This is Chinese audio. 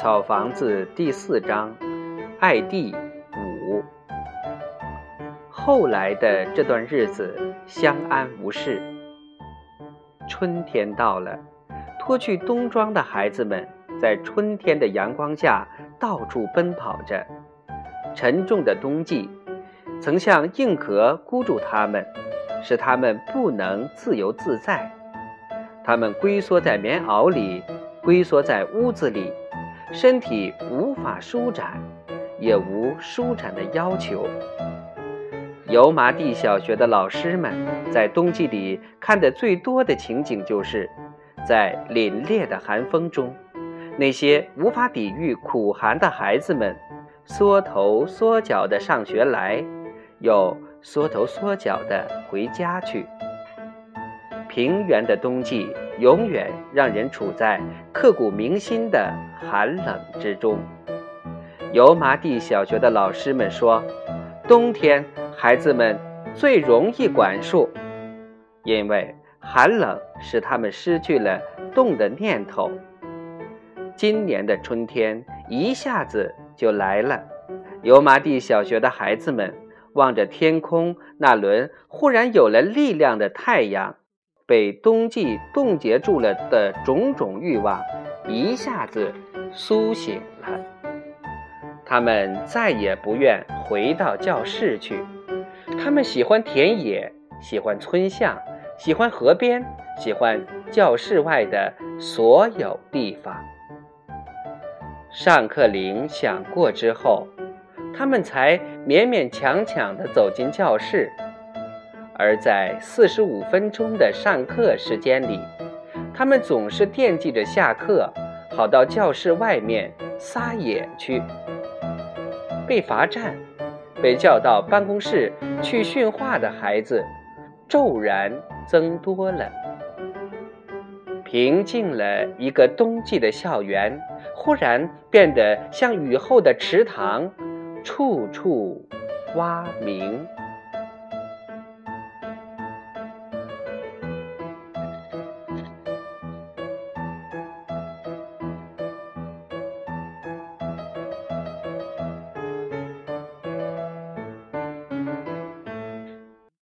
草房子第四章，爱第五。后来的这段日子相安无事。春天到了，脱去冬装的孩子们在春天的阳光下到处奔跑着。沉重的冬季曾像硬壳箍住他们，使他们不能自由自在。他们龟缩在棉袄里，龟缩在屋子里。身体无法舒展，也无舒展的要求。油麻地小学的老师们在冬季里看的最多的情景，就是在凛冽的寒风中，那些无法抵御苦寒的孩子们缩头缩脚的上学来，又缩头缩脚的回家去。平原的冬季永远让人处在刻骨铭心的寒冷之中。油麻地小学的老师们说，冬天孩子们最容易管束，因为寒冷使他们失去了动的念头。今年的春天一下子就来了，油麻地小学的孩子们望着天空那轮忽然有了力量的太阳。被冬季冻结住了的种种欲望，一下子苏醒了。他们再也不愿回到教室去。他们喜欢田野，喜欢村巷，喜欢河边，喜欢教室外的所有地方。上课铃响过之后，他们才勉勉强强地走进教室。而在四十五分钟的上课时间里，他们总是惦记着下课，好到教室外面撒野去。被罚站、被叫到办公室去训话的孩子，骤然增多了。平静了一个冬季的校园，忽然变得像雨后的池塘，处处蛙鸣。